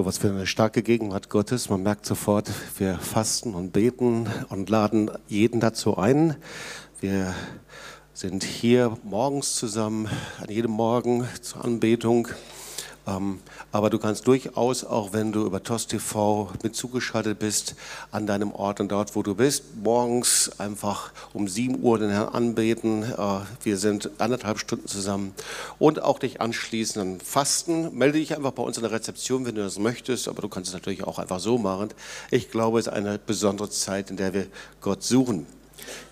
So was für eine starke Gegenwart Gottes. Man merkt sofort, wir fasten und beten und laden jeden dazu ein. Wir sind hier morgens zusammen, an jedem Morgen zur Anbetung. Ähm, aber du kannst durchaus, auch wenn du über TOS TV mit zugeschaltet bist, an deinem Ort und dort, wo du bist, morgens einfach um 7 Uhr den Herrn anbeten. Äh, wir sind anderthalb Stunden zusammen und auch dich anschließen an Fasten. Melde dich einfach bei uns in der Rezeption, wenn du das möchtest, aber du kannst es natürlich auch einfach so machen. Ich glaube, es ist eine besondere Zeit, in der wir Gott suchen.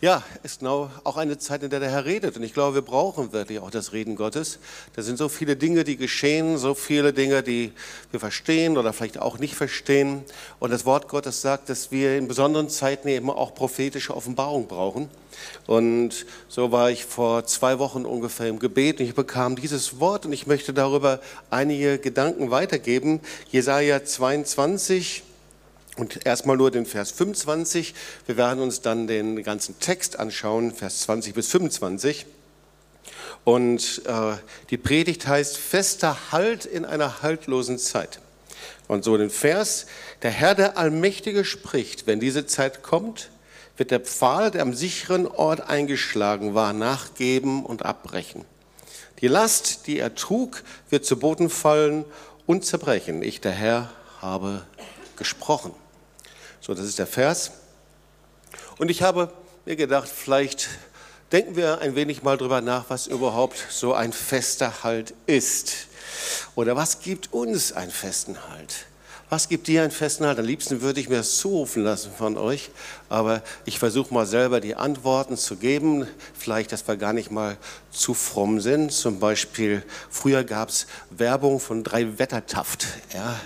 Ja, ist genau auch eine Zeit, in der der Herr redet. Und ich glaube, wir brauchen wirklich auch das Reden Gottes. Da sind so viele Dinge, die geschehen, so viele Dinge, die wir verstehen oder vielleicht auch nicht verstehen. Und das Wort Gottes sagt, dass wir in besonderen Zeiten eben auch prophetische Offenbarung brauchen. Und so war ich vor zwei Wochen ungefähr im Gebet und ich bekam dieses Wort und ich möchte darüber einige Gedanken weitergeben. Jesaja 22, und erstmal nur den Vers 25. Wir werden uns dann den ganzen Text anschauen, Vers 20 bis 25. Und äh, die Predigt heißt fester Halt in einer haltlosen Zeit. Und so den Vers, der Herr der Allmächtige spricht, wenn diese Zeit kommt, wird der Pfahl, der am sicheren Ort eingeschlagen war, nachgeben und abbrechen. Die Last, die er trug, wird zu Boden fallen und zerbrechen. Ich, der Herr, habe gesprochen. So, das ist der Vers. Und ich habe mir gedacht, vielleicht denken wir ein wenig mal drüber nach, was überhaupt so ein fester Halt ist. Oder was gibt uns einen festen Halt? Was gibt dir einen festen Halt? Am liebsten würde ich mir das zurufen lassen von euch, aber ich versuche mal selber die Antworten zu geben. Vielleicht, dass wir gar nicht mal zu fromm sind. Zum Beispiel, früher gab es Werbung von drei Wettertaft. Ja,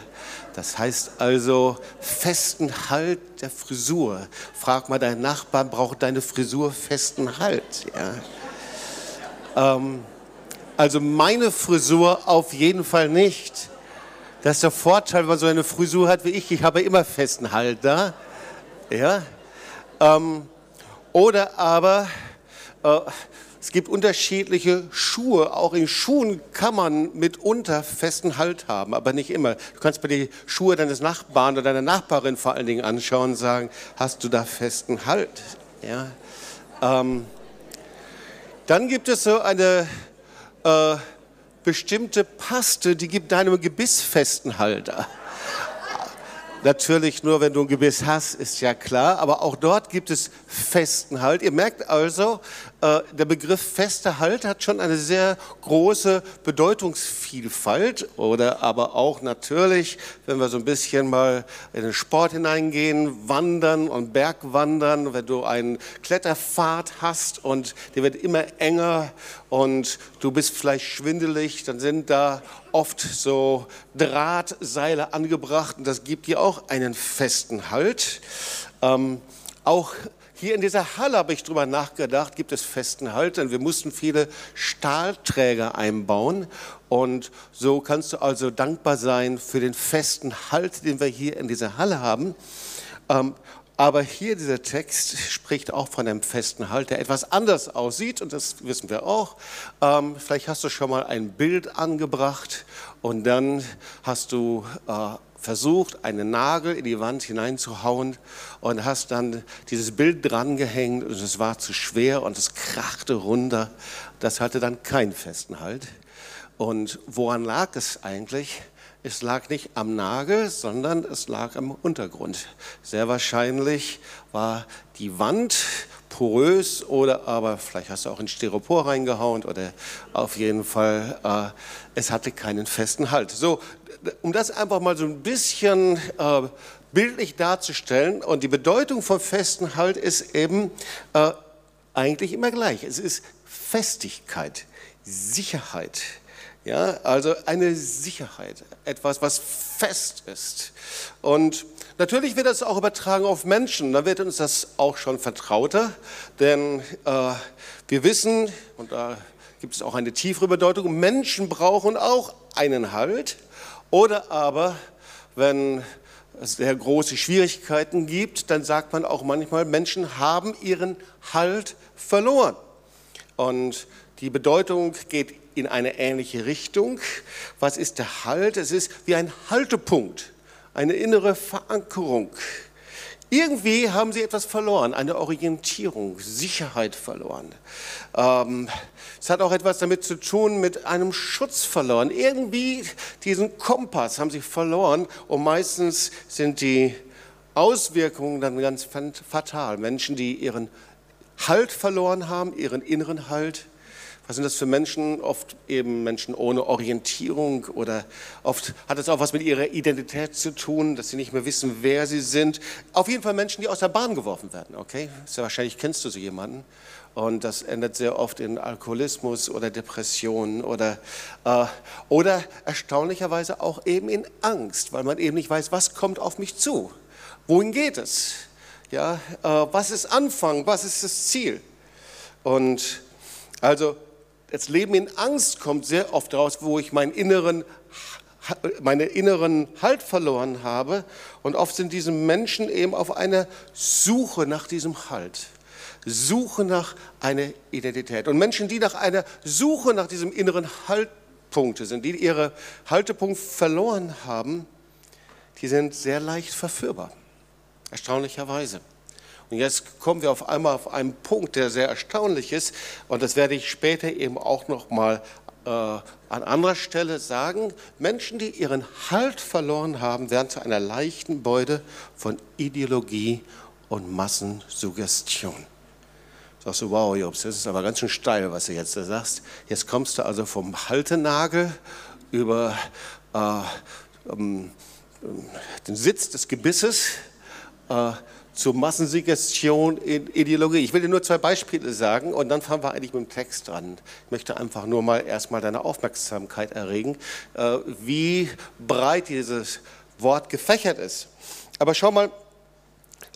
das heißt also festen Halt der Frisur. Frag mal deinen Nachbarn, braucht deine Frisur festen Halt? Ja. Ähm, also meine Frisur auf jeden Fall nicht. Das ist der Vorteil, wenn man so eine Frisur hat wie ich. Ich habe immer festen Halt da. Ja. Ähm, oder aber äh, es gibt unterschiedliche Schuhe. Auch in Schuhen kann man mitunter festen Halt haben, aber nicht immer. Du kannst mir die Schuhe deines Nachbarn oder deiner Nachbarin vor allen Dingen anschauen und sagen, hast du da festen Halt? Ja. Ähm, dann gibt es so eine äh, bestimmte Paste, die gibt deinem Gebiss festen Halt. Natürlich nur, wenn du ein Gebiss hast, ist ja klar, aber auch dort gibt es festen Halt. Ihr merkt also, äh, der Begriff fester Halt hat schon eine sehr große Bedeutungsvielfalt. Oder aber auch natürlich, wenn wir so ein bisschen mal in den Sport hineingehen, Wandern und Bergwandern, wenn du einen Kletterpfad hast und der wird immer enger und du bist vielleicht schwindelig, dann sind da oft so Drahtseile angebracht und das gibt dir auch einen festen Halt. Ähm, auch hier in dieser Halle habe ich darüber nachgedacht, gibt es festen Halt, denn wir mussten viele Stahlträger einbauen und so kannst du also dankbar sein für den festen Halt, den wir hier in dieser Halle haben. Ähm, aber hier dieser Text spricht auch von einem festen Halt, der etwas anders aussieht und das wissen wir auch. Ähm, vielleicht hast du schon mal ein Bild angebracht und dann hast du äh, versucht, einen Nagel in die Wand hineinzuhauen und hast dann dieses Bild drangehängt und es war zu schwer und es krachte runter. Das hatte dann keinen festen Halt. Und woran lag es eigentlich? Es lag nicht am Nagel, sondern es lag am Untergrund. Sehr wahrscheinlich war die Wand porös oder aber vielleicht hast du auch in Styropor reingehauen oder auf jeden Fall, äh, es hatte keinen festen Halt. So, um das einfach mal so ein bisschen äh, bildlich darzustellen und die Bedeutung von festen Halt ist eben äh, eigentlich immer gleich. Es ist Festigkeit, Sicherheit. Ja, also eine Sicherheit, etwas, was fest ist. Und natürlich wird das auch übertragen auf Menschen. Da wird uns das auch schon vertrauter, denn äh, wir wissen, und da gibt es auch eine tiefere Bedeutung, Menschen brauchen auch einen Halt. Oder aber, wenn es sehr große Schwierigkeiten gibt, dann sagt man auch manchmal, Menschen haben ihren Halt verloren. Und die Bedeutung geht in eine ähnliche Richtung. Was ist der Halt? Es ist wie ein Haltepunkt, eine innere Verankerung. Irgendwie haben sie etwas verloren, eine Orientierung, Sicherheit verloren. Ähm, es hat auch etwas damit zu tun mit einem Schutz verloren. Irgendwie diesen Kompass haben sie verloren und meistens sind die Auswirkungen dann ganz fatal. Menschen, die ihren Halt verloren haben, ihren inneren Halt, was sind das für Menschen? Oft eben Menschen ohne Orientierung oder oft hat es auch was mit ihrer Identität zu tun, dass sie nicht mehr wissen, wer sie sind. Auf jeden Fall Menschen, die aus der Bahn geworfen werden, okay? Sehr wahrscheinlich kennst du so jemanden. Und das endet sehr oft in Alkoholismus oder Depressionen oder, äh, oder erstaunlicherweise auch eben in Angst, weil man eben nicht weiß, was kommt auf mich zu. Wohin geht es? Ja, äh, was ist Anfang? Was ist das Ziel? Und also das Leben in Angst kommt sehr oft raus, wo ich meinen inneren, meine inneren Halt verloren habe. Und oft sind diese Menschen eben auf einer Suche nach diesem Halt. Suche nach einer Identität. Und Menschen, die nach einer Suche nach diesem inneren Haltpunkt sind, die ihre Haltepunkt verloren haben, die sind sehr leicht verführbar. Erstaunlicherweise. Und jetzt kommen wir auf einmal auf einen Punkt, der sehr erstaunlich ist. Und das werde ich später eben auch noch mal äh, an anderer Stelle sagen. Menschen, die ihren Halt verloren haben, werden zu einer leichten Beute von Ideologie und Massensuggestion. Sagst du, wow, Jobs, das ist aber ganz schön steil, was du jetzt da sagst. Jetzt kommst du also vom Haltenagel über äh, um, um, den Sitz des Gebisses äh, zur Massensuggestion in Ideologie. Ich will dir nur zwei Beispiele sagen und dann fangen wir eigentlich mit dem Text dran. Ich möchte einfach nur mal erstmal deine Aufmerksamkeit erregen, äh, wie breit dieses Wort gefächert ist. Aber schau mal,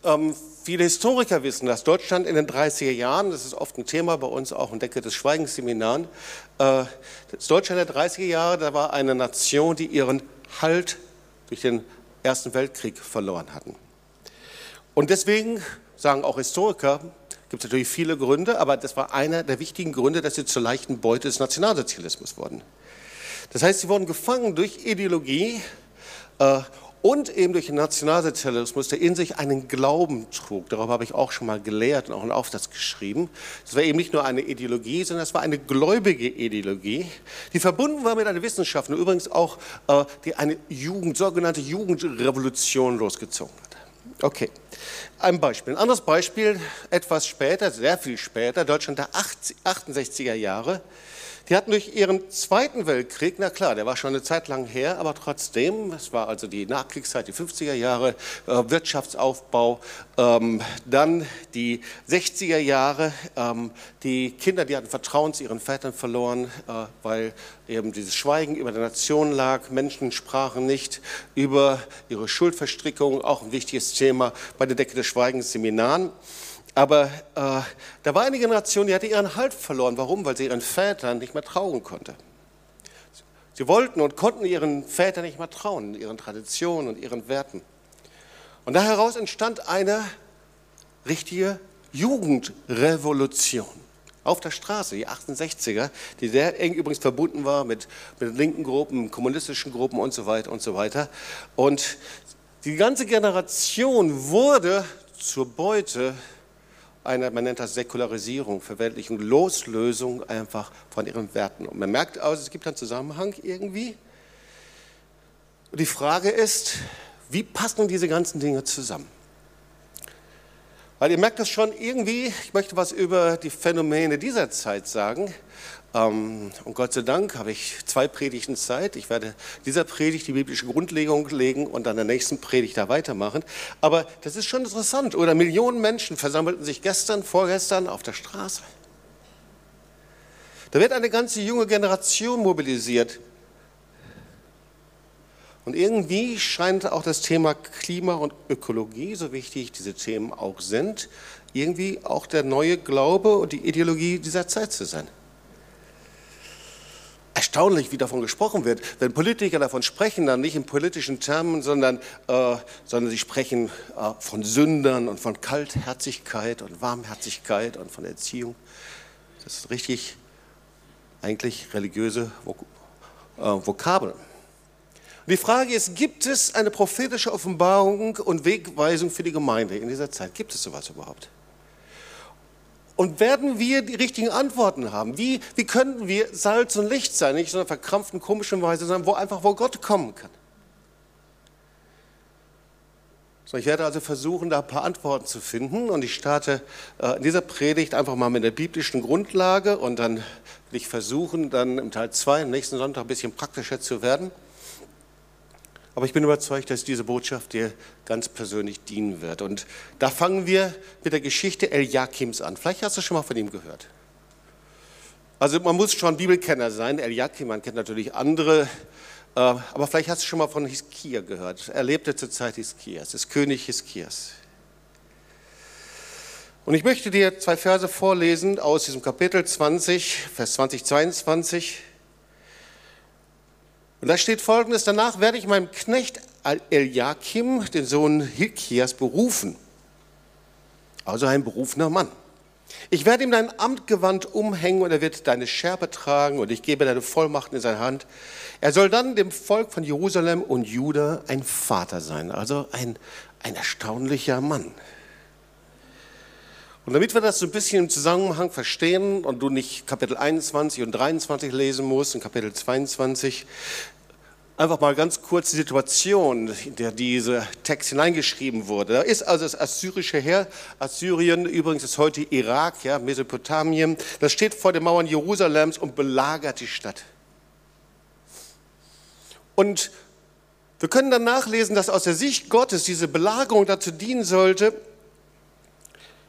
ähm, viele Historiker wissen, dass Deutschland in den 30er Jahren, das ist oft ein Thema bei uns auch in Decke des Schweigensseminaren, äh, das Deutschland der 30er Jahre, da war eine Nation, die ihren Halt durch den Ersten Weltkrieg verloren hatten. Und deswegen sagen auch Historiker, gibt es natürlich viele Gründe, aber das war einer der wichtigen Gründe, dass sie zur leichten Beute des Nationalsozialismus wurden. Das heißt, sie wurden gefangen durch Ideologie äh, und eben durch den Nationalsozialismus, der in sich einen Glauben trug. Darüber habe ich auch schon mal gelehrt und auch einen Aufsatz geschrieben. Das war eben nicht nur eine Ideologie, sondern es war eine gläubige Ideologie, die verbunden war mit einer Wissenschaft und übrigens auch äh, die eine Jugend, sogenannte Jugendrevolution losgezogen. Okay, ein Beispiel. Ein anderes Beispiel, etwas später, sehr viel später, Deutschland der 68er Jahre. Die hatten durch ihren Zweiten Weltkrieg, na klar, der war schon eine Zeit lang her, aber trotzdem, es war also die Nachkriegszeit, die 50er Jahre, äh, Wirtschaftsaufbau, ähm, dann die 60er Jahre, ähm, die Kinder, die hatten Vertrauen zu ihren Vätern verloren, äh, weil eben dieses Schweigen über der Nation lag, Menschen sprachen nicht über ihre Schuldverstrickung, auch ein wichtiges Thema bei der Decke des Schweigens Seminaren. Aber äh, da war eine Generation, die hatte ihren Halt verloren. Warum? Weil sie ihren Vätern nicht mehr trauen konnte. Sie wollten und konnten ihren Vätern nicht mehr trauen, ihren Traditionen und ihren Werten. Und da heraus entstand eine richtige Jugendrevolution auf der Straße, die 68er, die sehr eng übrigens verbunden war mit, mit linken Gruppen, kommunistischen Gruppen und so weiter und so weiter. Und die ganze Generation wurde zur Beute einer, man nennt das Säkularisierung, Verweltlichung, Loslösung einfach von ihren Werten. Und man merkt aus, es gibt einen Zusammenhang irgendwie. Und die Frage ist, wie passen diese ganzen Dinge zusammen? Weil ihr merkt das schon irgendwie, ich möchte was über die Phänomene dieser Zeit sagen. Ähm, und Gott sei Dank habe ich zwei Predigten Zeit. Ich werde dieser Predigt die biblische Grundlegung legen und dann der nächsten Predigt da weitermachen. Aber das ist schon interessant. Oder Millionen Menschen versammelten sich gestern, vorgestern auf der Straße. Da wird eine ganze junge Generation mobilisiert. Und irgendwie scheint auch das Thema Klima und Ökologie, so wichtig diese Themen auch sind, irgendwie auch der neue Glaube und die Ideologie dieser Zeit zu sein erstaunlich, wie davon gesprochen wird. Wenn Politiker davon sprechen, dann nicht in politischen Termen, sondern, äh, sondern sie sprechen äh, von Sündern und von Kaltherzigkeit und Warmherzigkeit und von Erziehung. Das ist richtig eigentlich religiöse äh, Vokabeln. Und die Frage ist, gibt es eine prophetische Offenbarung und Wegweisung für die Gemeinde in dieser Zeit? Gibt es sowas überhaupt? Und werden wir die richtigen Antworten haben? Wie, wie könnten wir Salz und Licht sein? Nicht so einer verkrampften, komischen Weise, sondern wo einfach, wo Gott kommen kann. So, ich werde also versuchen, da ein paar Antworten zu finden. Und ich starte äh, in dieser Predigt einfach mal mit der biblischen Grundlage. Und dann will ich versuchen, dann im Teil 2, nächsten Sonntag, ein bisschen praktischer zu werden. Aber ich bin überzeugt, dass diese Botschaft dir ganz persönlich dienen wird. Und da fangen wir mit der Geschichte Eliakims an. Vielleicht hast du schon mal von ihm gehört. Also man muss schon Bibelkenner sein. Eliakim, man kennt natürlich andere. Äh, aber vielleicht hast du schon mal von Hiskia gehört. Er lebte zur Zeit Hiskias, des König Hiskias. Und ich möchte dir zwei Verse vorlesen aus diesem Kapitel 20, Vers 20, 22. Und da steht folgendes, danach werde ich meinem Knecht Eliakim, den Sohn Hilkias, berufen. Also ein berufener Mann. Ich werde ihm dein Amtgewand umhängen und er wird deine Schärpe tragen und ich gebe deine Vollmachten in seine Hand. Er soll dann dem Volk von Jerusalem und Juda ein Vater sein, also ein, ein erstaunlicher Mann. Und damit wir das so ein bisschen im Zusammenhang verstehen und du nicht Kapitel 21 und 23 lesen musst und Kapitel 22, einfach mal ganz kurz die Situation, in der dieser Text hineingeschrieben wurde. Da ist also das assyrische Heer, Assyrien, übrigens ist heute Irak, ja, Mesopotamien, das steht vor den Mauern Jerusalems und belagert die Stadt. Und wir können dann nachlesen, dass aus der Sicht Gottes diese Belagerung dazu dienen sollte,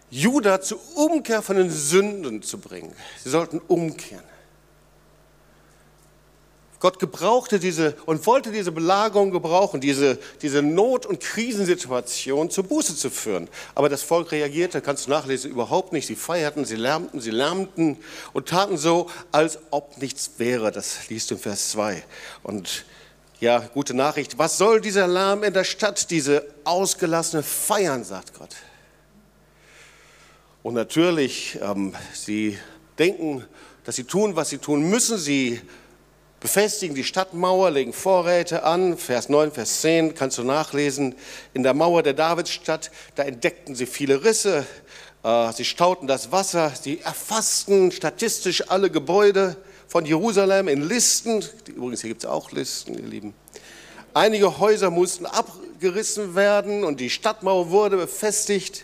Juda zur Umkehr von den Sünden zu bringen. Sie sollten umkehren. Gott gebrauchte diese und wollte diese Belagerung gebrauchen, diese, diese Not- und Krisensituation zur Buße zu führen. Aber das Volk reagierte, kannst du nachlesen, überhaupt nicht. Sie feierten, sie lärmten, sie lärmten und taten so, als ob nichts wäre. Das liest du in Vers 2. Und ja, gute Nachricht. Was soll dieser Lärm in der Stadt, diese ausgelassene Feiern, sagt Gott. Und natürlich, ähm, sie denken, dass sie tun, was sie tun müssen. Sie befestigen die Stadtmauer, legen Vorräte an. Vers 9, Vers 10 kannst du nachlesen. In der Mauer der Davidsstadt, da entdeckten sie viele Risse. Äh, sie stauten das Wasser. Sie erfassten statistisch alle Gebäude von Jerusalem in Listen. Übrigens, hier gibt es auch Listen, ihr Lieben. Einige Häuser mussten abgerissen werden und die Stadtmauer wurde befestigt.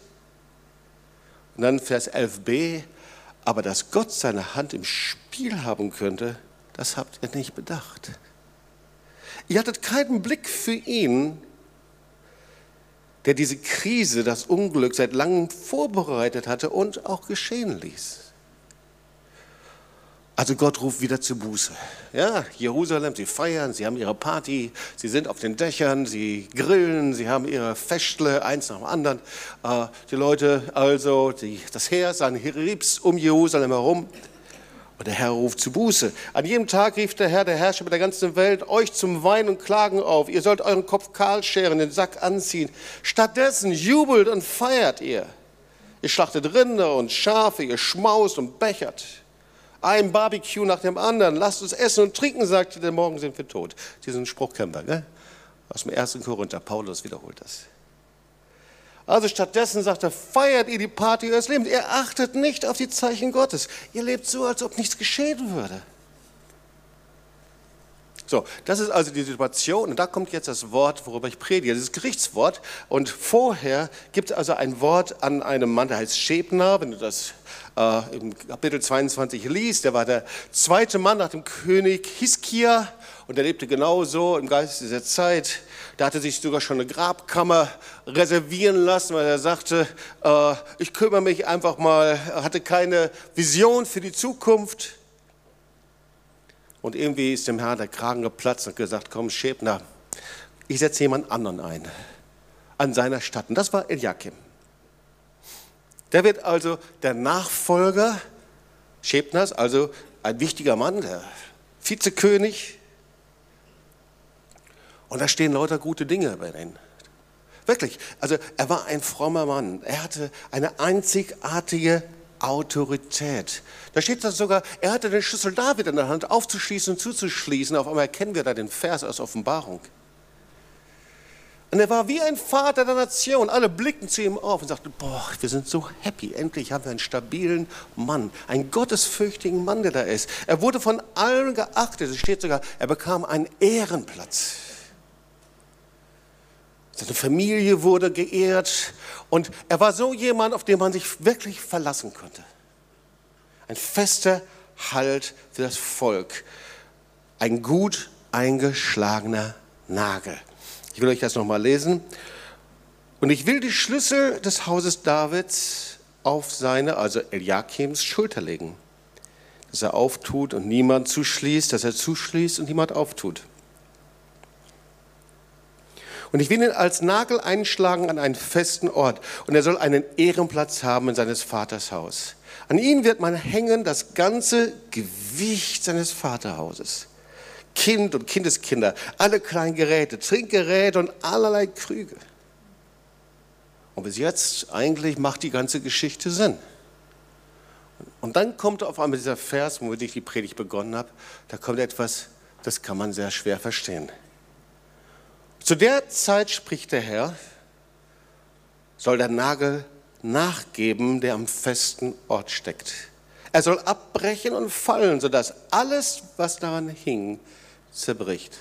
Und dann Vers 11b, aber dass Gott seine Hand im Spiel haben könnte, das habt ihr nicht bedacht. Ihr hattet keinen Blick für ihn, der diese Krise, das Unglück seit langem vorbereitet hatte und auch geschehen ließ. Also Gott ruft wieder zur Buße. Ja, Jerusalem, sie feiern, sie haben ihre Party, sie sind auf den Dächern, sie grillen, sie haben ihre Festle, eins nach dem anderen. Äh, die Leute, also die, das Heer, seine Heribs um Jerusalem herum. Und der Herr ruft zu Buße. An jedem Tag rief der Herr, der Herrscher der ganzen Welt, euch zum Weinen und Klagen auf. Ihr sollt euren Kopf kahl scheren, den Sack anziehen. Stattdessen jubelt und feiert ihr. Ihr schlachtet Rinder und Schafe, ihr schmaust und bechert ein Barbecue nach dem anderen, lasst uns essen und trinken, sagte, denn morgen sind wir tot. Diesen Spruch kennen wir, gell? aus dem 1. Korinther. Paulus wiederholt das. Also stattdessen sagt er, feiert ihr die Party eures Lebens. Ihr achtet nicht auf die Zeichen Gottes. Ihr lebt so, als ob nichts geschehen würde. So, das ist also die Situation. Und da kommt jetzt das Wort, worüber ich predige, dieses Gerichtswort. Und vorher gibt es also ein Wort an einem Mann, der heißt Schebner, wenn du das äh, im Kapitel 22 liest. Der war der zweite Mann nach dem König Hiskia und er lebte genauso im Geist dieser Zeit. Da hatte sich sogar schon eine Grabkammer reservieren lassen, weil er sagte, äh, ich kümmere mich einfach mal, er hatte keine Vision für die Zukunft. Und irgendwie ist dem Herrn der Kragen geplatzt und gesagt, komm Schäbner, ich setze jemand anderen ein an seiner Stadt. Und das war Eliakim. Der wird also der Nachfolger Schäbners, also ein wichtiger Mann, der Vizekönig. Und da stehen lauter gute Dinge bei denen. Wirklich. Also er war ein frommer Mann. Er hatte eine einzigartige Autorität. Da steht das sogar, er hatte den Schlüssel David in der Hand, aufzuschließen und zuzuschließen. Auf einmal erkennen wir da den Vers aus Offenbarung. Und er war wie ein Vater der Nation. Alle blickten zu ihm auf und sagten, boah, wir sind so happy. Endlich haben wir einen stabilen Mann, einen gottesfürchtigen Mann, der da ist. Er wurde von allen geachtet. Es steht sogar, er bekam einen Ehrenplatz. Seine Familie wurde geehrt und er war so jemand, auf den man sich wirklich verlassen konnte. Ein fester Halt für das Volk. Ein gut eingeschlagener Nagel. Ich will euch das nochmal lesen. Und ich will die Schlüssel des Hauses Davids auf seine, also Eliakims, Schulter legen. Dass er auftut und niemand zuschließt, dass er zuschließt und niemand auftut. Und ich will ihn als Nagel einschlagen an einen festen Ort. Und er soll einen Ehrenplatz haben in seines Vaters Haus. An ihn wird man hängen das ganze Gewicht seines Vaterhauses. Kind und Kindeskinder, alle kleinen Geräte, Trinkgeräte und allerlei Krüge. Und bis jetzt eigentlich macht die ganze Geschichte Sinn. Und dann kommt auf einmal dieser Vers, womit ich die Predigt begonnen habe, da kommt etwas, das kann man sehr schwer verstehen. Zu der Zeit spricht der Herr, soll der Nagel nachgeben, der am festen Ort steckt. Er soll abbrechen und fallen, sodass alles, was daran hing, zerbricht.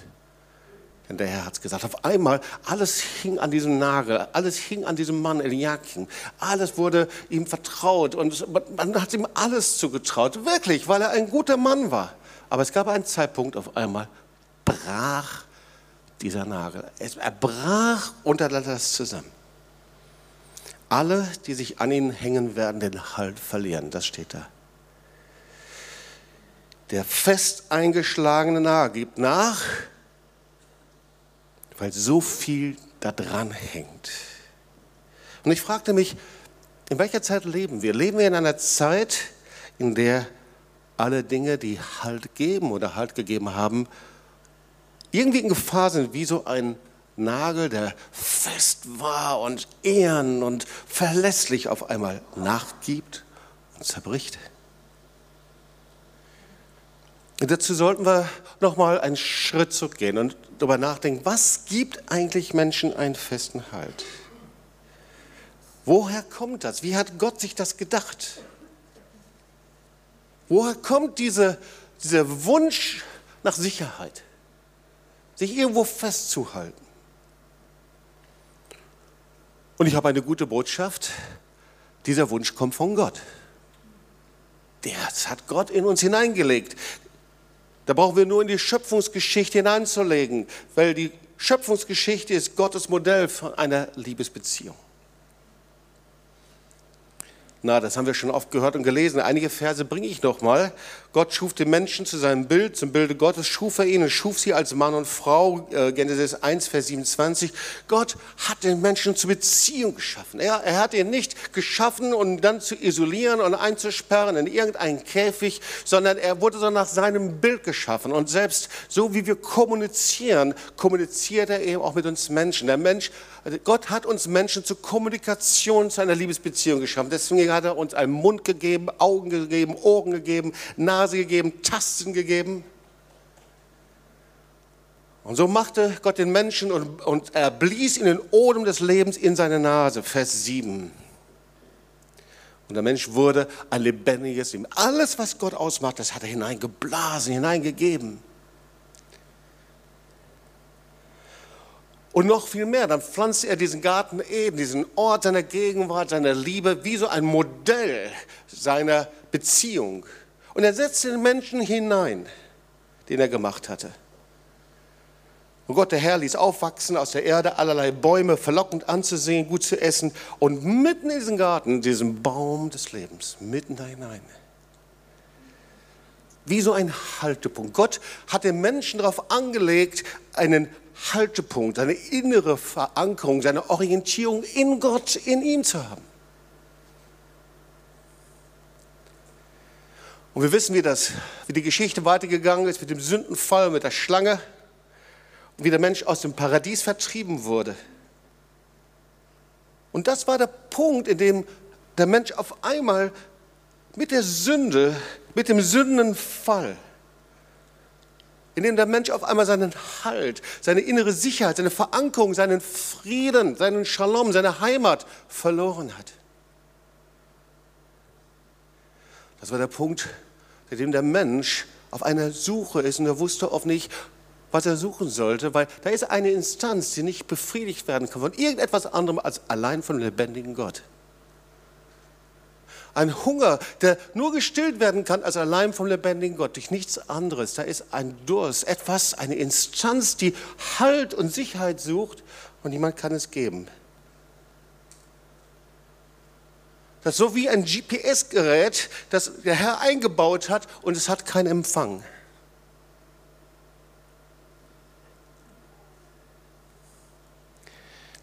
Denn der Herr hat es gesagt. Auf einmal, alles hing an diesem Nagel, alles hing an diesem Mann Eliakim. Alles wurde ihm vertraut und man hat ihm alles zugetraut. Wirklich, weil er ein guter Mann war. Aber es gab einen Zeitpunkt, auf einmal brach dieser Nagel. Er brach unter das zusammen. Alle, die sich an ihn hängen, werden den Halt verlieren. Das steht da. Der fest eingeschlagene Nagel gibt nach, weil so viel da dran hängt. Und ich fragte mich, in welcher Zeit leben wir? Leben wir in einer Zeit, in der alle Dinge, die Halt geben oder Halt gegeben haben, irgendwie in Gefahr sind, wie so ein Nagel, der fest war und ehren und verlässlich auf einmal nachgibt und zerbricht? Und dazu sollten wir nochmal einen Schritt zurückgehen und darüber nachdenken, was gibt eigentlich Menschen einen festen Halt? Woher kommt das? Wie hat Gott sich das gedacht? Woher kommt diese, dieser Wunsch nach Sicherheit, sich irgendwo festzuhalten? Und ich habe eine gute Botschaft, dieser Wunsch kommt von Gott. Das hat Gott in uns hineingelegt. Da brauchen wir nur in die Schöpfungsgeschichte hineinzulegen, weil die Schöpfungsgeschichte ist Gottes Modell von einer Liebesbeziehung. Na, das haben wir schon oft gehört und gelesen. Einige Verse bringe ich noch mal. Gott schuf den Menschen zu seinem Bild, zum Bilde Gottes schuf er ihn und schuf sie als Mann und Frau. Äh, Genesis 1, Vers 27. Gott hat den Menschen zur Beziehung geschaffen. Er, er hat ihn nicht geschaffen, um dann zu isolieren und einzusperren in irgendeinen Käfig, sondern er wurde so nach seinem Bild geschaffen. Und selbst so wie wir kommunizieren, kommuniziert er eben auch mit uns Menschen. Der Mensch also Gott hat uns Menschen zur Kommunikation, zu einer Liebesbeziehung geschaffen. Deswegen hat er uns einen Mund gegeben, Augen gegeben, Ohren gegeben, Nase gegeben, Tasten gegeben. Und so machte Gott den Menschen und, und er blies in den Odem des Lebens in seine Nase. Vers 7. Und der Mensch wurde ein lebendiges Leben. Alles, was Gott ausmacht, das hat er hineingeblasen, hineingegeben. Und noch viel mehr, dann pflanzt er diesen Garten Eden, diesen Ort seiner Gegenwart, seiner Liebe, wie so ein Modell seiner Beziehung. Und er setzt den Menschen hinein, den er gemacht hatte. Und Gott, der Herr, ließ aufwachsen aus der Erde allerlei Bäume, verlockend anzusehen, gut zu essen. Und mitten in diesen Garten, diesen Baum des Lebens, mitten da hinein. Wie so ein Haltepunkt. Gott hat den Menschen darauf angelegt, einen Haltepunkt, seine innere Verankerung, seine Orientierung in Gott, in ihm zu haben. Und wir wissen, wie, das, wie die Geschichte weitergegangen ist mit dem Sündenfall, mit der Schlange und wie der Mensch aus dem Paradies vertrieben wurde. Und das war der Punkt, in dem der Mensch auf einmal mit der Sünde, mit dem Sündenfall, in dem der Mensch auf einmal seinen Halt, seine innere Sicherheit, seine Verankerung, seinen Frieden, seinen Shalom, seine Heimat verloren hat. Das war der Punkt, in dem der Mensch auf einer Suche ist und er wusste oft nicht, was er suchen sollte, weil da ist eine Instanz, die nicht befriedigt werden kann von irgendetwas anderem als allein von lebendigen Gott. Ein Hunger, der nur gestillt werden kann als allein vom lebendigen Gott, durch nichts anderes. Da ist ein Durst, etwas, eine Instanz, die Halt und Sicherheit sucht und niemand kann es geben. Das ist so wie ein GPS-Gerät, das der Herr eingebaut hat und es hat keinen Empfang.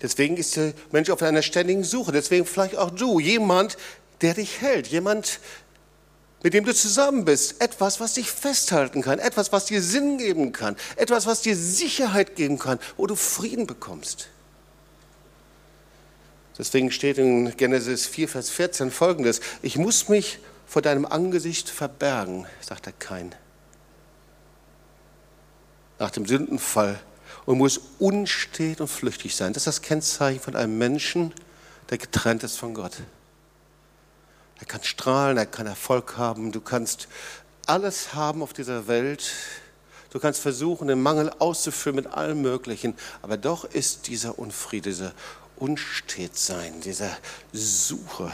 Deswegen ist der Mensch auf einer ständigen Suche. Deswegen vielleicht auch du, jemand, der dich hält, jemand, mit dem du zusammen bist, etwas, was dich festhalten kann, etwas, was dir Sinn geben kann, etwas, was dir Sicherheit geben kann, wo du Frieden bekommst. Deswegen steht in Genesis 4, Vers 14 folgendes, ich muss mich vor deinem Angesicht verbergen, sagt der Kain. Nach dem Sündenfall und muss unstet und flüchtig sein. Das ist das Kennzeichen von einem Menschen, der getrennt ist von Gott. Er kann strahlen, er kann Erfolg haben, du kannst alles haben auf dieser Welt. Du kannst versuchen, den Mangel auszufüllen mit allem Möglichen, aber doch ist dieser Unfriede, dieser Unstetsein, dieser Suche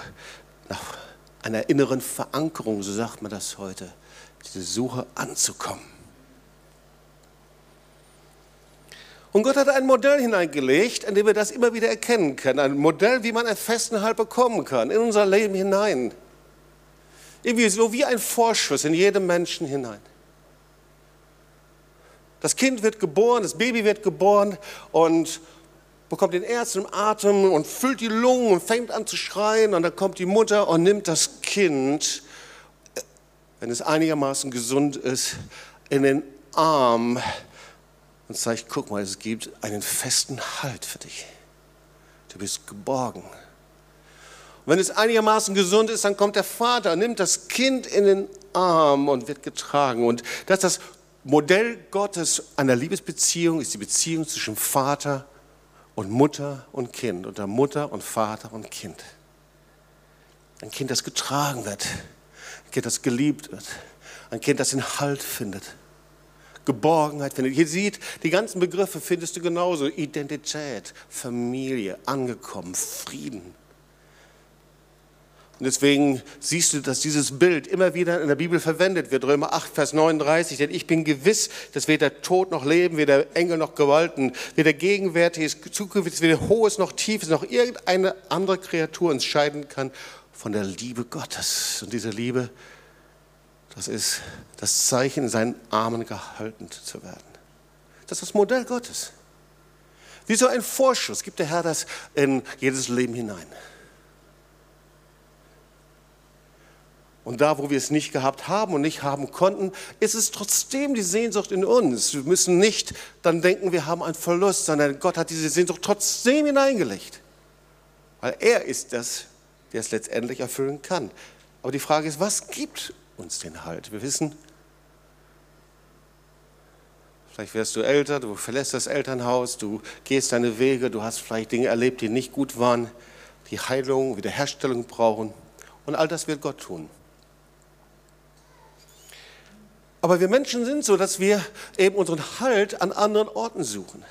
nach einer inneren Verankerung, so sagt man das heute, diese Suche anzukommen. Und Gott hat ein Modell hineingelegt, in dem wir das immer wieder erkennen können. Ein Modell, wie man einen festen Halt bekommen kann, in unser Leben hinein. Irgendwie so wie ein Vorschuss in jedem Menschen hinein. Das Kind wird geboren, das Baby wird geboren und bekommt den ersten Atem und füllt die Lungen und fängt an zu schreien. Und dann kommt die Mutter und nimmt das Kind, wenn es einigermaßen gesund ist, in den Arm und zeigt, guck mal, es gibt einen festen Halt für dich. Du bist geborgen. Und wenn es einigermaßen gesund ist, dann kommt der Vater, nimmt das Kind in den Arm und wird getragen. Und das ist das Modell Gottes einer Liebesbeziehung, ist die Beziehung zwischen Vater und Mutter und Kind, oder Mutter und Vater und Kind. Ein Kind, das getragen wird, ein Kind, das geliebt wird, ein Kind, das den Halt findet. Geborgenheit findet. Hier sieht, die ganzen Begriffe findest du genauso. Identität, Familie, angekommen, Frieden. Und deswegen siehst du, dass dieses Bild immer wieder in der Bibel verwendet wird. Römer 8, Vers 39. Denn ich bin gewiss, dass weder Tod noch Leben, weder Engel noch Gewalten, weder gegenwärtiges, zukünftiges, weder hohes noch tiefes, noch irgendeine andere Kreatur uns scheiden kann von der Liebe Gottes. Und diese Liebe das ist das Zeichen, in seinen Armen gehalten zu werden. Das ist das Modell Gottes. Wie so ein Vorschuss gibt der Herr das in jedes Leben hinein. Und da, wo wir es nicht gehabt haben und nicht haben konnten, ist es trotzdem die Sehnsucht in uns. Wir müssen nicht dann denken, wir haben einen Verlust, sondern Gott hat diese Sehnsucht trotzdem hineingelegt. Weil er ist das, der es letztendlich erfüllen kann. Aber die Frage ist, was gibt uns den Halt. Wir wissen, vielleicht wirst du älter, du verlässt das Elternhaus, du gehst deine Wege, du hast vielleicht Dinge erlebt, die nicht gut waren, die Heilung, Wiederherstellung brauchen. Und all das wird Gott tun. Aber wir Menschen sind so, dass wir eben unseren Halt an anderen Orten suchen.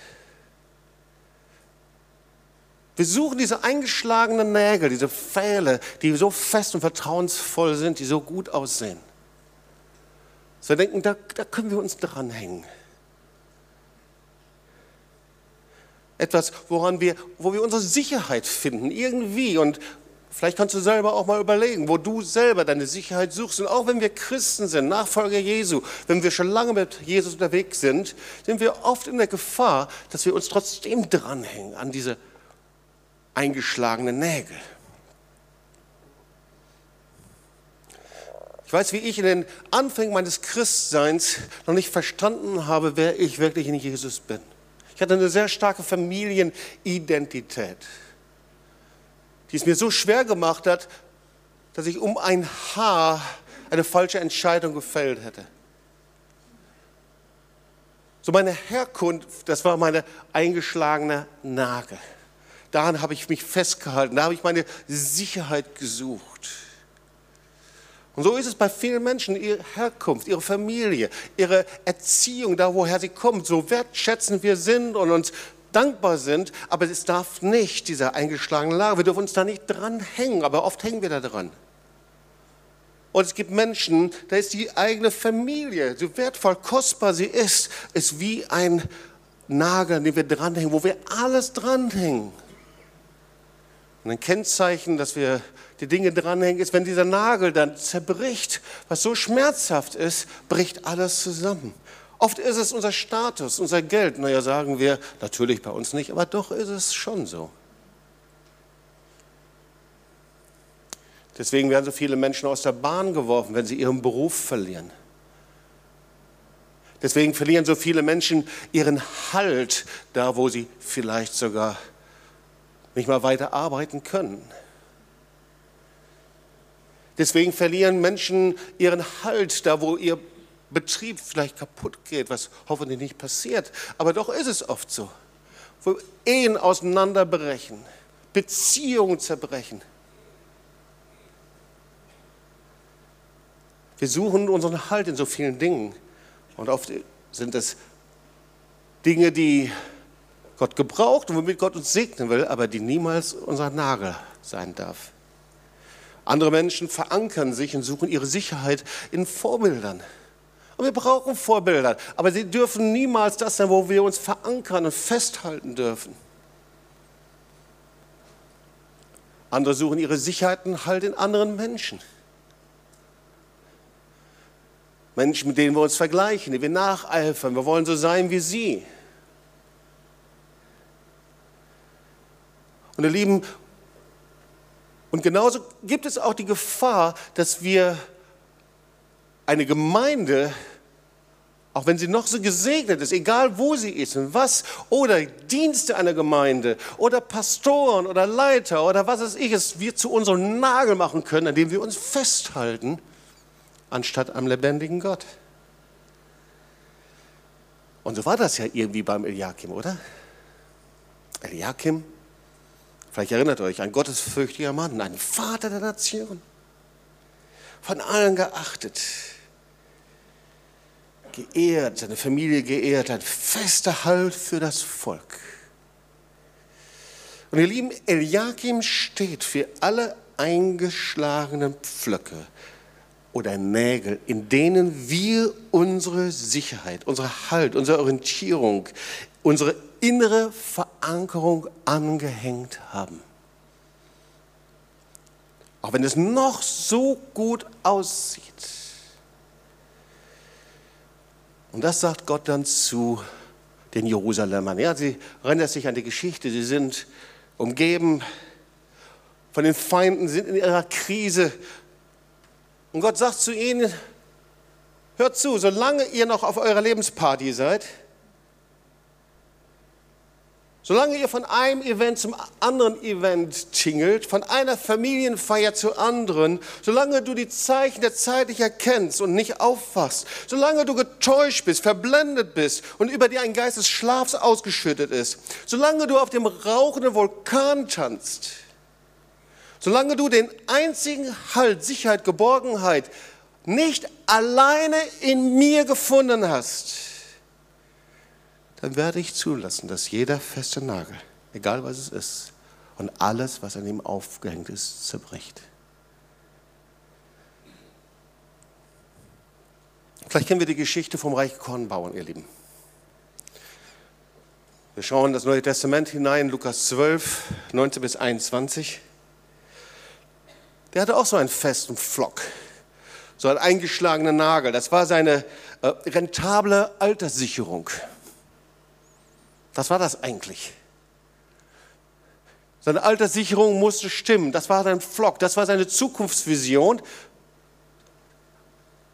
Wir suchen diese eingeschlagenen Nägel, diese Pfähle, die so fest und vertrauensvoll sind, die so gut aussehen. So wir denken, da, da können wir uns dranhängen. Etwas, woran wir, wo wir unsere Sicherheit finden, irgendwie. Und vielleicht kannst du selber auch mal überlegen, wo du selber deine Sicherheit suchst. Und auch wenn wir Christen sind, Nachfolger Jesu, wenn wir schon lange mit Jesus unterwegs sind, sind wir oft in der Gefahr, dass wir uns trotzdem dranhängen an diese eingeschlagene Nägel. Ich weiß, wie ich in den Anfängen meines Christseins noch nicht verstanden habe, wer ich wirklich in Jesus bin. Ich hatte eine sehr starke Familienidentität, die es mir so schwer gemacht hat, dass ich um ein Haar eine falsche Entscheidung gefällt hätte. So meine Herkunft, das war meine eingeschlagene Nagel. Daran habe ich mich festgehalten, da habe ich meine Sicherheit gesucht. Und so ist es bei vielen Menschen, ihre Herkunft, ihre Familie, ihre Erziehung, da woher sie kommen, so wertschätzend wir sind und uns dankbar sind, aber es darf nicht dieser eingeschlagene Lage, wir dürfen uns da nicht dran hängen, aber oft hängen wir da dran. Und es gibt Menschen, da ist die eigene Familie, so wertvoll, kostbar sie ist, ist wie ein Nagel, an dem wir dranhängen, wo wir alles dranhängen. Und ein Kennzeichen, dass wir die Dinge dranhängen, ist, wenn dieser Nagel dann zerbricht, was so schmerzhaft ist, bricht alles zusammen. Oft ist es unser Status, unser Geld. Naja, sagen wir, natürlich bei uns nicht, aber doch ist es schon so. Deswegen werden so viele Menschen aus der Bahn geworfen, wenn sie ihren Beruf verlieren. Deswegen verlieren so viele Menschen ihren Halt da, wo sie vielleicht sogar nicht mal weiter arbeiten können. Deswegen verlieren Menschen ihren Halt da, wo ihr Betrieb vielleicht kaputt geht, was hoffentlich nicht passiert. Aber doch ist es oft so, wo Ehen auseinanderbrechen, Beziehungen zerbrechen. Wir suchen unseren Halt in so vielen Dingen. Und oft sind es Dinge, die Gott gebraucht und womit Gott uns segnen will, aber die niemals unser Nagel sein darf. Andere Menschen verankern sich und suchen ihre Sicherheit in Vorbildern. Und wir brauchen Vorbilder, aber sie dürfen niemals das sein, wo wir uns verankern und festhalten dürfen. Andere suchen ihre Sicherheiten halt in anderen Menschen. Menschen, mit denen wir uns vergleichen, die wir nacheifern. Wir wollen so sein wie sie. Und ihr Lieben, und genauso gibt es auch die Gefahr, dass wir eine Gemeinde, auch wenn sie noch so gesegnet ist, egal wo sie ist und was, oder Dienste einer Gemeinde oder Pastoren oder Leiter oder was es ich ist, wir zu unserem Nagel machen können, an dem wir uns festhalten, anstatt am lebendigen Gott. Und so war das ja irgendwie beim Eliakim, oder? Eliakim Vielleicht erinnert euch, ein gottesfürchtiger Mann, ein Vater der Nation, von allen geachtet, geehrt, seine Familie geehrt, ein fester Halt für das Volk. Und ihr Lieben, Eliakim steht für alle eingeschlagenen Pflöcke oder Nägel, in denen wir unsere Sicherheit, unsere Halt, unsere Orientierung, unsere innere Verankerung angehängt haben. Auch wenn es noch so gut aussieht. Und das sagt Gott dann zu den Jerusalemern. Ja, sie erinnern sich an die Geschichte. Sie sind umgeben von den Feinden, sind in ihrer Krise. Und Gott sagt zu ihnen, hört zu, solange ihr noch auf eurer Lebensparty seid, Solange ihr von einem Event zum anderen Event tingelt, von einer Familienfeier zur anderen, solange du die Zeichen der Zeit nicht erkennst und nicht aufwachst, solange du getäuscht bist, verblendet bist und über dir ein Geist des Schlafs ausgeschüttet ist, solange du auf dem rauchenden Vulkan tanzt, solange du den einzigen Halt, Sicherheit, Geborgenheit nicht alleine in mir gefunden hast, dann werde ich zulassen, dass jeder feste Nagel, egal was es ist, und alles, was an ihm aufgehängt ist, zerbricht. Vielleicht kennen wir die Geschichte vom Reich Kornbauern, ihr Lieben. Wir schauen das Neue Testament hinein, Lukas 12, 19 bis 21. Der hatte auch so einen festen Flock, so einen eingeschlagenen Nagel. Das war seine äh, rentable Alterssicherung. Was war das eigentlich? Seine Alterssicherung musste stimmen. Das war sein Flock, das war seine Zukunftsvision,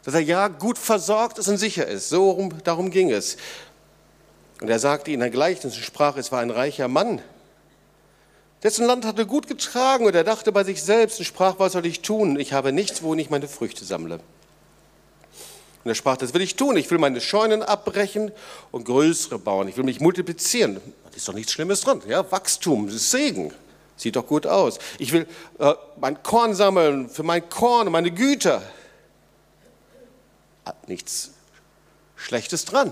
dass er ja gut versorgt ist und sicher ist. So darum ging es. Und er sagte der Gleichnis und sprach, es war ein reicher Mann, Dessen Land hatte gut getragen und er dachte bei sich selbst und sprach, was soll ich tun? Ich habe nichts, wo ich meine Früchte sammle. Und er sprach, das will ich tun. Ich will meine Scheunen abbrechen und größere bauen. Ich will mich multiplizieren. Da ist doch nichts Schlimmes dran. Ja, Wachstum, Segen. Sieht doch gut aus. Ich will äh, mein Korn sammeln für mein Korn meine Güter. Hat nichts Schlechtes dran.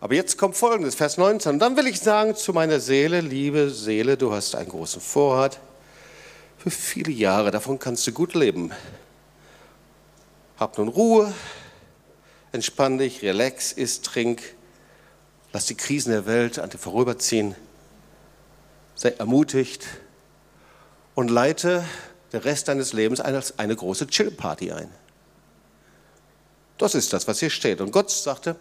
Aber jetzt kommt folgendes, Vers 19. Und dann will ich sagen zu meiner Seele, liebe Seele, du hast einen großen Vorrat für viele Jahre, davon kannst du gut leben. Hab nun Ruhe, entspann dich, relax, isst, trink, lass die Krisen der Welt an dir vorüberziehen, sei ermutigt und leite den Rest deines Lebens als eine große Chill-Party ein. Das ist das, was hier steht. Und Gott sagte,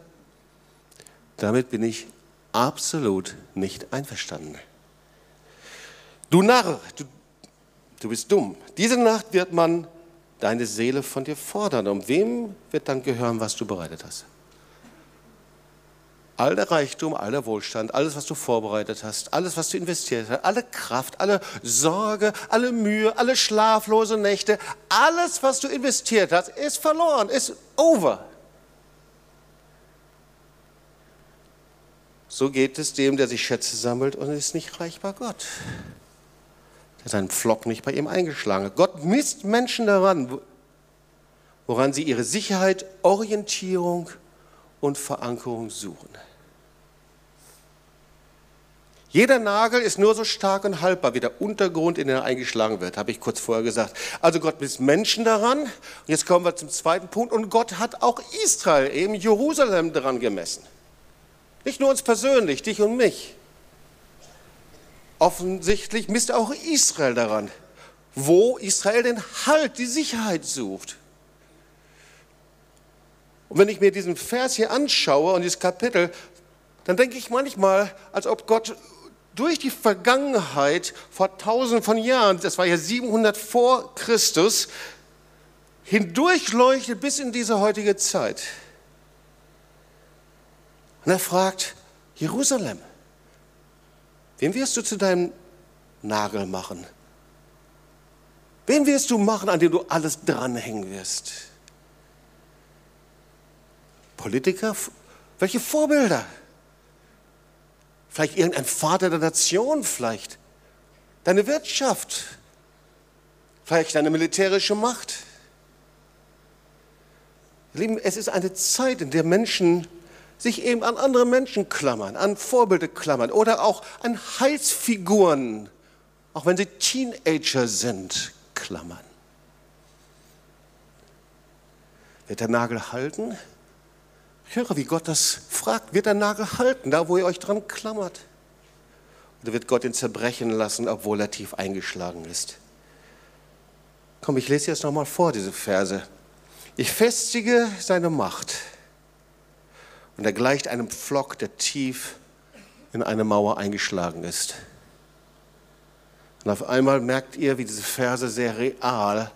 damit bin ich absolut nicht einverstanden. Du Narr, du, du bist dumm. Diese Nacht wird man deine Seele von dir fordern. Um wem wird dann gehören, was du bereitet hast? All der Reichtum, all der Wohlstand, alles, was du vorbereitet hast, alles, was du investiert hast, alle Kraft, alle Sorge, alle Mühe, alle schlaflose Nächte, alles, was du investiert hast, ist verloren, ist over. So geht es dem, der sich Schätze sammelt und ist nicht reich bei Gott. Der seinen Pflock nicht bei ihm eingeschlagen hat. Gott misst Menschen daran, woran sie ihre Sicherheit, Orientierung und Verankerung suchen. Jeder Nagel ist nur so stark und haltbar wie der Untergrund, in den er eingeschlagen wird, habe ich kurz vorher gesagt. Also Gott misst Menschen daran. Und jetzt kommen wir zum zweiten Punkt. Und Gott hat auch Israel, eben Jerusalem, daran gemessen. Nicht nur uns persönlich, dich und mich. Offensichtlich misst auch Israel daran, wo Israel den Halt, die Sicherheit sucht. Und wenn ich mir diesen Vers hier anschaue und dieses Kapitel, dann denke ich manchmal, als ob Gott durch die Vergangenheit vor tausenden von Jahren, das war ja 700 vor Christus, hindurchleuchtet bis in diese heutige Zeit. Und er fragt, Jerusalem, wen wirst du zu deinem Nagel machen? Wen wirst du machen, an dem du alles dranhängen wirst? Politiker? Welche Vorbilder? Vielleicht irgendein Vater der Nation, vielleicht deine Wirtschaft, vielleicht deine militärische Macht. Lieben, es ist eine Zeit, in der Menschen sich eben an andere Menschen klammern, an Vorbilder klammern oder auch an Heilsfiguren, auch wenn sie Teenager sind, klammern. Wird der Nagel halten? Ich höre, wie Gott das fragt. Wird der Nagel halten, da wo ihr euch dran klammert? Oder wird Gott ihn zerbrechen lassen, obwohl er tief eingeschlagen ist? Komm, ich lese jetzt nochmal vor, diese Verse. Ich festige seine Macht und er gleicht einem Pflock, der tief in eine Mauer eingeschlagen ist. Und auf einmal merkt ihr, wie diese Verse sehr real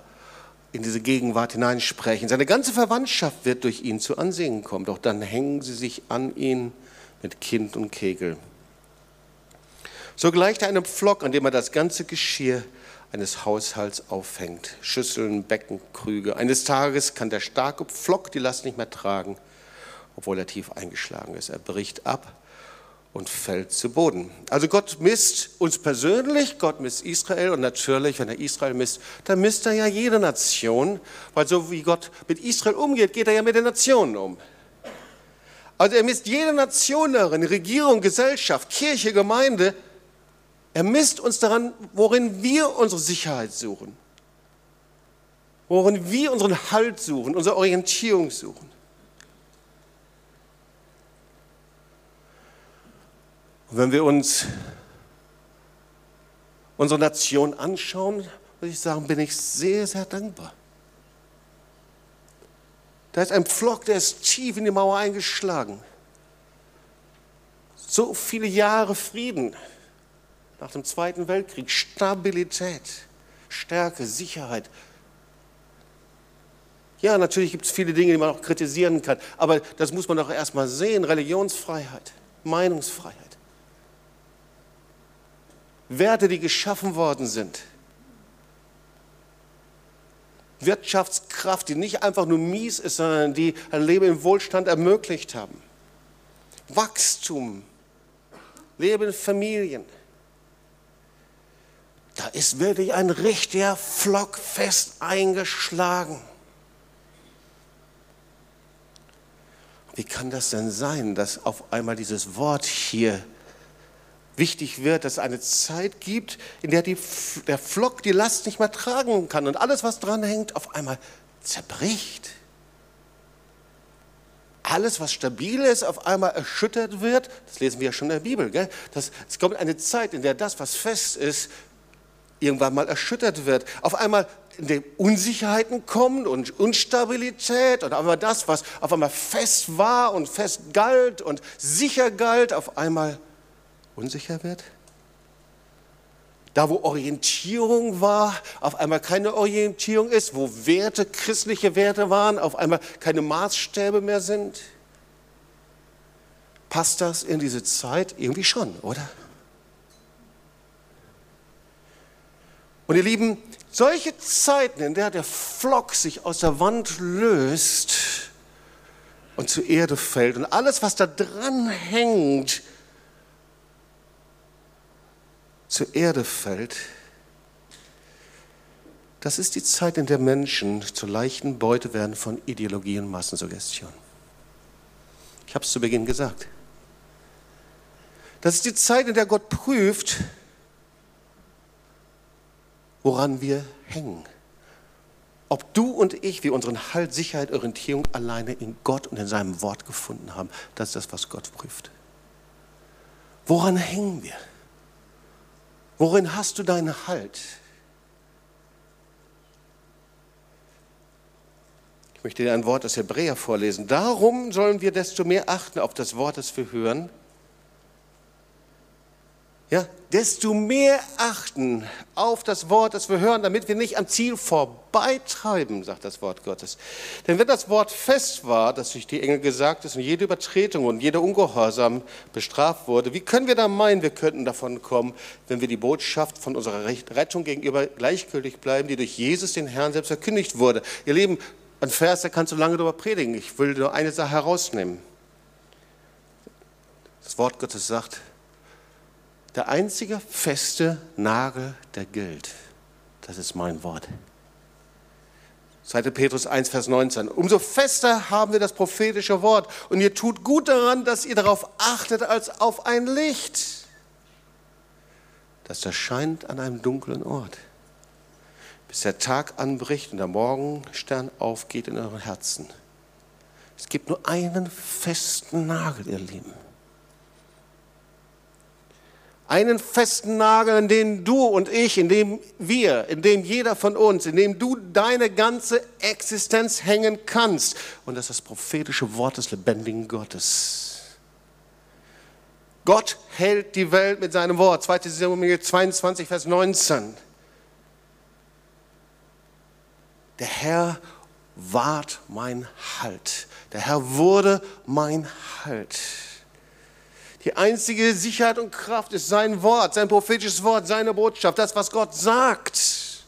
in diese Gegenwart hineinsprechen. Seine ganze Verwandtschaft wird durch ihn zu Ansehen kommen, doch dann hängen sie sich an ihn mit Kind und Kegel. So gleicht er einem Pflock, an dem er das ganze Geschirr eines Haushalts aufhängt. Schüsseln, Becken, Krüge. Eines Tages kann der starke Pflock die Last nicht mehr tragen obwohl er tief eingeschlagen ist. Er bricht ab und fällt zu Boden. Also Gott misst uns persönlich, Gott misst Israel und natürlich, wenn er Israel misst, dann misst er ja jede Nation, weil so wie Gott mit Israel umgeht, geht er ja mit den Nationen um. Also er misst jede Nation darin, Regierung, Gesellschaft, Kirche, Gemeinde. Er misst uns daran, worin wir unsere Sicherheit suchen, worin wir unseren Halt suchen, unsere Orientierung suchen. Und wenn wir uns unsere Nation anschauen, würde ich sagen, bin ich sehr, sehr dankbar. Da ist ein Pflock, der ist tief in die Mauer eingeschlagen. So viele Jahre Frieden nach dem Zweiten Weltkrieg, Stabilität, Stärke, Sicherheit. Ja, natürlich gibt es viele Dinge, die man auch kritisieren kann, aber das muss man doch erstmal sehen. Religionsfreiheit, Meinungsfreiheit. Werte, die geschaffen worden sind. Wirtschaftskraft, die nicht einfach nur mies ist, sondern die ein Leben im Wohlstand ermöglicht haben. Wachstum, Leben in Familien. Da ist wirklich ein richtiger Flock fest eingeschlagen. Wie kann das denn sein, dass auf einmal dieses Wort hier wichtig wird, dass es eine Zeit gibt, in der die, der Flock die Last nicht mehr tragen kann und alles, was dran hängt, auf einmal zerbricht? alles, was stabil ist, auf einmal erschüttert wird. Das lesen wir ja schon in der Bibel. Gell? Das, es kommt eine Zeit, in der das, was fest ist, irgendwann mal erschüttert wird. Auf einmal Unsicherheiten kommen und Unstabilität und auf einmal das, was auf einmal fest war und fest galt und sicher galt, auf einmal unsicher wird. Da, wo Orientierung war, auf einmal keine Orientierung ist, wo Werte, christliche Werte waren, auf einmal keine Maßstäbe mehr sind. Passt das in diese Zeit? Irgendwie schon, oder? Und ihr Lieben, solche Zeiten, in der der Flock sich aus der Wand löst und zur Erde fällt und alles, was da dran hängt, zur Erde fällt, das ist die Zeit, in der Menschen zur leichten Beute werden von Ideologie und Massensuggestion. Ich habe es zu Beginn gesagt. Das ist die Zeit, in der Gott prüft, woran wir hängen. Ob du und ich, wir unseren Halt, Sicherheit, Orientierung alleine in Gott und in seinem Wort gefunden haben, das ist das, was Gott prüft. Woran hängen wir? Worin hast du deinen Halt? Ich möchte dir ein Wort aus Hebräer vorlesen. Darum sollen wir desto mehr achten auf das Wort, das wir hören, ja, desto mehr achten auf das Wort, das wir hören, damit wir nicht am Ziel vorbeitreiben, sagt das Wort Gottes. Denn wenn das Wort fest war, das durch die Engel gesagt ist und jede Übertretung und jeder Ungehorsam bestraft wurde, wie können wir da meinen, wir könnten davon kommen, wenn wir die Botschaft von unserer Rettung gegenüber gleichgültig bleiben, die durch Jesus, den Herrn, selbst verkündigt wurde? Ihr Lieben, ein Vers, da kannst du lange darüber predigen. Ich will nur eine Sache herausnehmen. Das Wort Gottes sagt, der einzige feste Nagel, der gilt, das ist mein Wort. 2. Petrus 1, Vers 19. Umso fester haben wir das prophetische Wort und ihr tut gut daran, dass ihr darauf achtet als auf ein Licht, das erscheint an einem dunklen Ort, bis der Tag anbricht und der Morgenstern aufgeht in euren Herzen. Es gibt nur einen festen Nagel, ihr Lieben einen festen Nagel, in dem du und ich, in dem wir, in dem jeder von uns, in dem du deine ganze Existenz hängen kannst. Und das ist das prophetische Wort des lebendigen Gottes. Gott hält die Welt mit seinem Wort. 2. Samuel 22, Vers 19. Der Herr ward mein Halt. Der Herr wurde mein Halt. Die einzige Sicherheit und Kraft ist sein Wort, sein prophetisches Wort, seine Botschaft, das, was Gott sagt.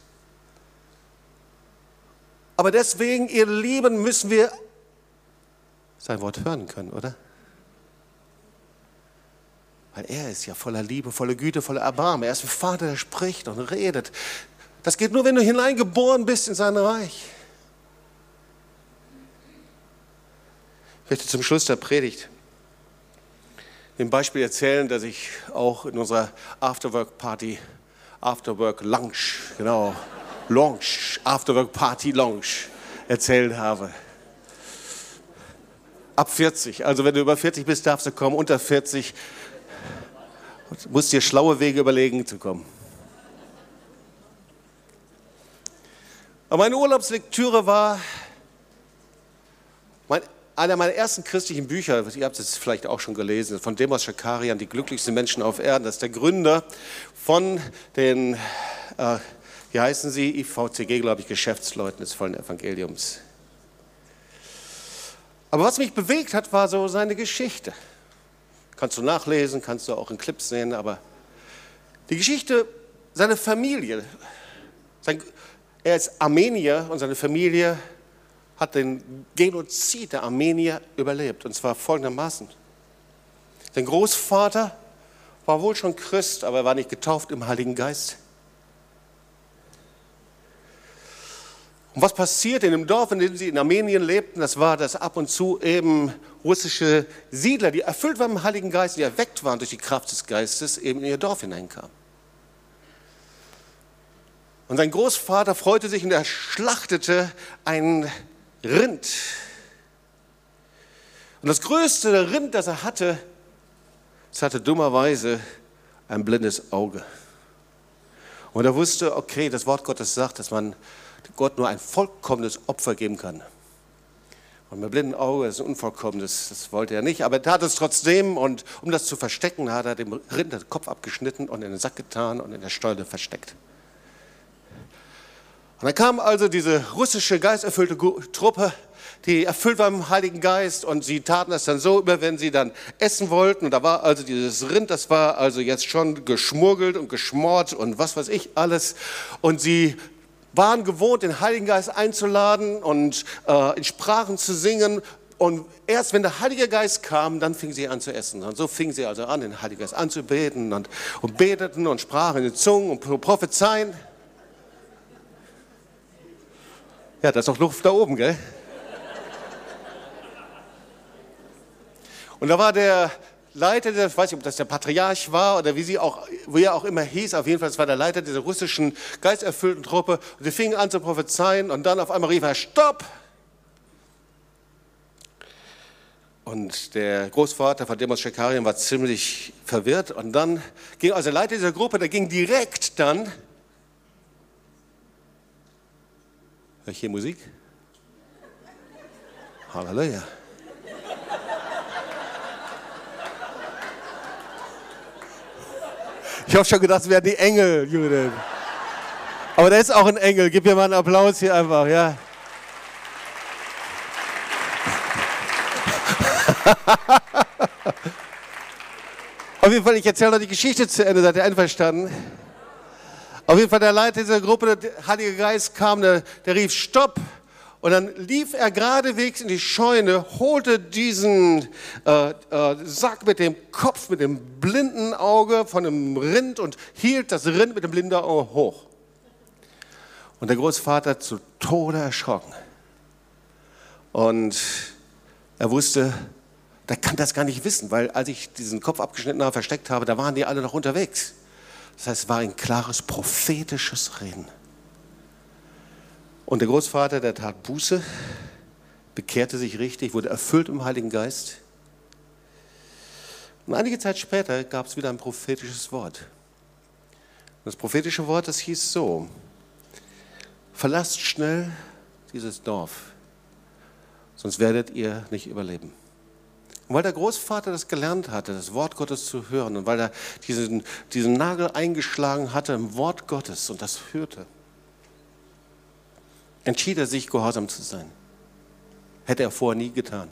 Aber deswegen, ihr Lieben, müssen wir sein Wort hören können, oder? Weil er ist ja voller Liebe, voller Güte, voller Erbarmen. Er ist ein Vater, der spricht und redet. Das geht nur, wenn du hineingeboren bist in sein Reich. Ich möchte zum Schluss der Predigt dem Beispiel erzählen, dass ich auch in unserer Afterwork-Party, Afterwork-Lounge, genau, Lounge, Afterwork-Party-Lounge erzählt habe. Ab 40, also wenn du über 40 bist, darfst du kommen, unter 40 musst dir schlaue Wege überlegen zu kommen. Aber meine Urlaubslektüre war mein einer meiner ersten christlichen Bücher, ihr habt es vielleicht auch schon gelesen, von Demos Schakarian, Die glücklichsten Menschen auf Erden. Das ist der Gründer von den, äh, wie heißen sie, IVCG, glaube ich, Geschäftsleuten des vollen Evangeliums. Aber was mich bewegt hat, war so seine Geschichte. Kannst du nachlesen, kannst du auch in Clips sehen, aber Die Geschichte, seine Familie, sein, er ist Armenier und seine Familie hat den Genozid der Armenier überlebt. Und zwar folgendermaßen. Sein Großvater war wohl schon Christ, aber er war nicht getauft im Heiligen Geist. Und was passiert in dem Dorf, in dem sie in Armenien lebten, das war, dass ab und zu eben russische Siedler, die erfüllt waren im Heiligen Geist, die erweckt waren durch die Kraft des Geistes, eben in ihr Dorf hineinkamen. Und sein Großvater freute sich und er schlachtete ein Rind. Und das größte Rind, das er hatte, das hatte dummerweise ein blindes Auge. Und er wusste, okay, das Wort Gottes sagt, dass man Gott nur ein vollkommenes Opfer geben kann. Und mit blindem Auge ist ein unvollkommenes, das wollte er nicht, aber er tat es trotzdem und um das zu verstecken, hat er dem Rind den Kopf abgeschnitten und in den Sack getan und in der Stolde versteckt. Und dann kam also diese russische geisterfüllte Truppe, die erfüllt war im Heiligen Geist und sie taten das dann so über, wenn sie dann essen wollten. Und da war also dieses Rind, das war also jetzt schon geschmurgelt und geschmort und was weiß ich alles. Und sie waren gewohnt, den Heiligen Geist einzuladen und äh, in Sprachen zu singen. Und erst wenn der Heilige Geist kam, dann fingen sie an zu essen. Und so fingen sie also an, den Heiligen Geist anzubeten und, und beteten und sprachen in den Zungen und prophezeien. Ja, da ist noch Luft da oben, gell? Und da war der Leiter, ich weiß nicht, ob das der Patriarch war oder wie, sie auch, wie er auch immer hieß, auf jeden Fall, es war der Leiter dieser russischen geisterfüllten Truppe. Und sie fingen an zu prophezeien und dann auf einmal rief er, Stopp! Und der Großvater von Demos Schekarien war ziemlich verwirrt. Und dann ging also der Leiter dieser Gruppe, der ging direkt dann Hier Musik? Halleluja. Ich habe schon gedacht, es wären die Engel, Judith. Aber da ist auch ein Engel. Gib mir mal einen Applaus hier einfach, ja. Auf jeden Fall, ich erzähle noch die Geschichte zu Ende. Seid ihr einverstanden? Auf jeden Fall der Leiter dieser Gruppe, der Heilige Geist kam, der, der rief Stopp. Und dann lief er geradewegs in die Scheune, holte diesen äh, äh, Sack mit dem Kopf, mit dem blinden Auge von einem Rind und hielt das Rind mit dem blinden Auge hoch. Und der Großvater zu Tode erschrocken. Und er wusste, der kann das gar nicht wissen, weil als ich diesen Kopf abgeschnitten habe, versteckt habe, da waren die alle noch unterwegs. Das heißt, es war ein klares prophetisches Reden. Und der Großvater, der tat Buße, bekehrte sich richtig, wurde erfüllt im Heiligen Geist. Und einige Zeit später gab es wieder ein prophetisches Wort. Das prophetische Wort, das hieß so, verlasst schnell dieses Dorf, sonst werdet ihr nicht überleben. Und weil der Großvater das gelernt hatte, das Wort Gottes zu hören, und weil er diesen, diesen Nagel eingeschlagen hatte im Wort Gottes und das hörte, entschied er sich, gehorsam zu sein. Hätte er vorher nie getan.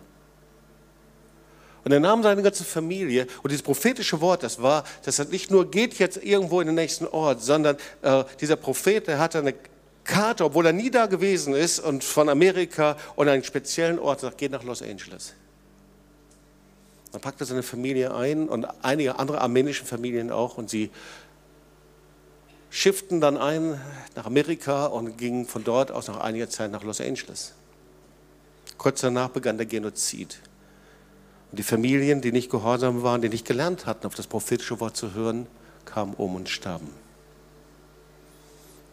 Und er nahm seine ganze Familie und dieses prophetische Wort, das war, das nicht nur geht jetzt irgendwo in den nächsten Ort, sondern äh, dieser Prophet, der hatte eine Karte, obwohl er nie da gewesen ist und von Amerika und einen speziellen Ort sagt, geht nach Los Angeles. Dann packte seine Familie ein und einige andere armenische Familien auch und sie schifften dann ein nach Amerika und gingen von dort aus nach einiger Zeit nach Los Angeles. Kurz danach begann der Genozid. Und die Familien, die nicht gehorsam waren, die nicht gelernt hatten, auf das prophetische Wort zu hören, kamen um und starben.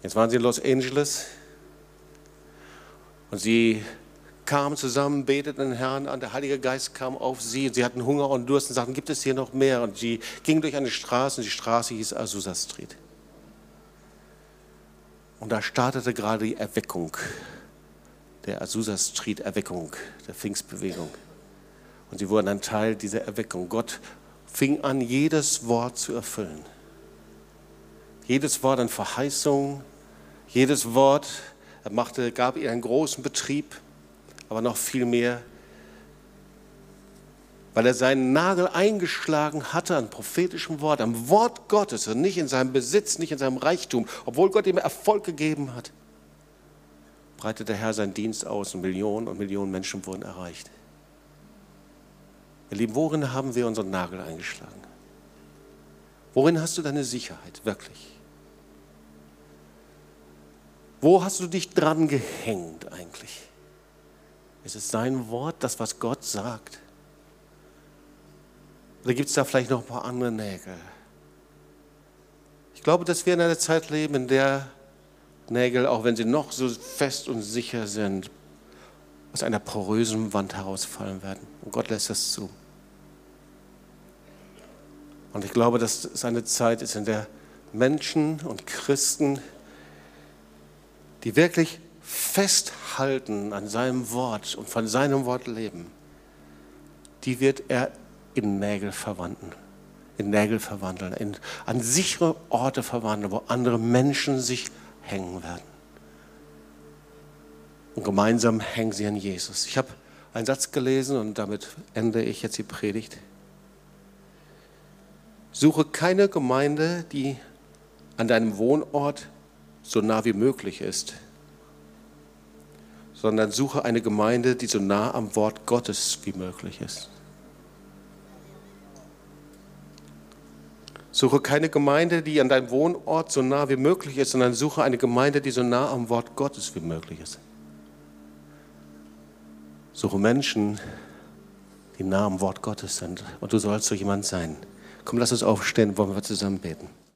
Jetzt waren sie in Los Angeles und sie kamen zusammen, beteten den Herrn an, der Heilige Geist kam auf sie, sie hatten Hunger und Durst und sagten, gibt es hier noch mehr? Und sie gingen durch eine Straße und die Straße hieß Azusa Street. Und da startete gerade die Erweckung, der Azusa Street Erweckung, der Pfingstbewegung. Und sie wurden ein Teil dieser Erweckung. Gott fing an, jedes Wort zu erfüllen. Jedes Wort an Verheißung, jedes Wort, er machte, gab ihr einen großen Betrieb aber noch viel mehr weil er seinen Nagel eingeschlagen hatte an prophetischem Wort, am Wort Gottes und nicht in seinem Besitz, nicht in seinem Reichtum, obwohl Gott ihm Erfolg gegeben hat, breitete der Herr seinen Dienst aus und Millionen und Millionen Menschen wurden erreicht. Ihr Lieben, worin haben wir unseren Nagel eingeschlagen? Worin hast du deine Sicherheit wirklich? Wo hast du dich dran gehängt eigentlich? Ist es sein Wort, das, was Gott sagt? Oder gibt es da vielleicht noch ein paar andere Nägel? Ich glaube, dass wir in einer Zeit leben, in der Nägel, auch wenn sie noch so fest und sicher sind, aus einer porösen Wand herausfallen werden. Und Gott lässt das zu. Und ich glaube, dass es eine Zeit ist, in der Menschen und Christen, die wirklich festhalten an seinem Wort und von seinem Wort leben, die wird er in Nägel verwandeln, in Nägel verwandeln, in, an sichere Orte verwandeln, wo andere Menschen sich hängen werden. Und gemeinsam hängen sie an Jesus. Ich habe einen Satz gelesen und damit ende ich jetzt die Predigt. Suche keine Gemeinde, die an deinem Wohnort so nah wie möglich ist, sondern suche eine Gemeinde, die so nah am Wort Gottes wie möglich ist. Suche keine Gemeinde, die an deinem Wohnort so nah wie möglich ist, sondern suche eine Gemeinde, die so nah am Wort Gottes wie möglich ist. Suche Menschen, die nah am Wort Gottes sind. Und du sollst so jemand sein. Komm, lass uns aufstehen, wollen wir zusammen beten.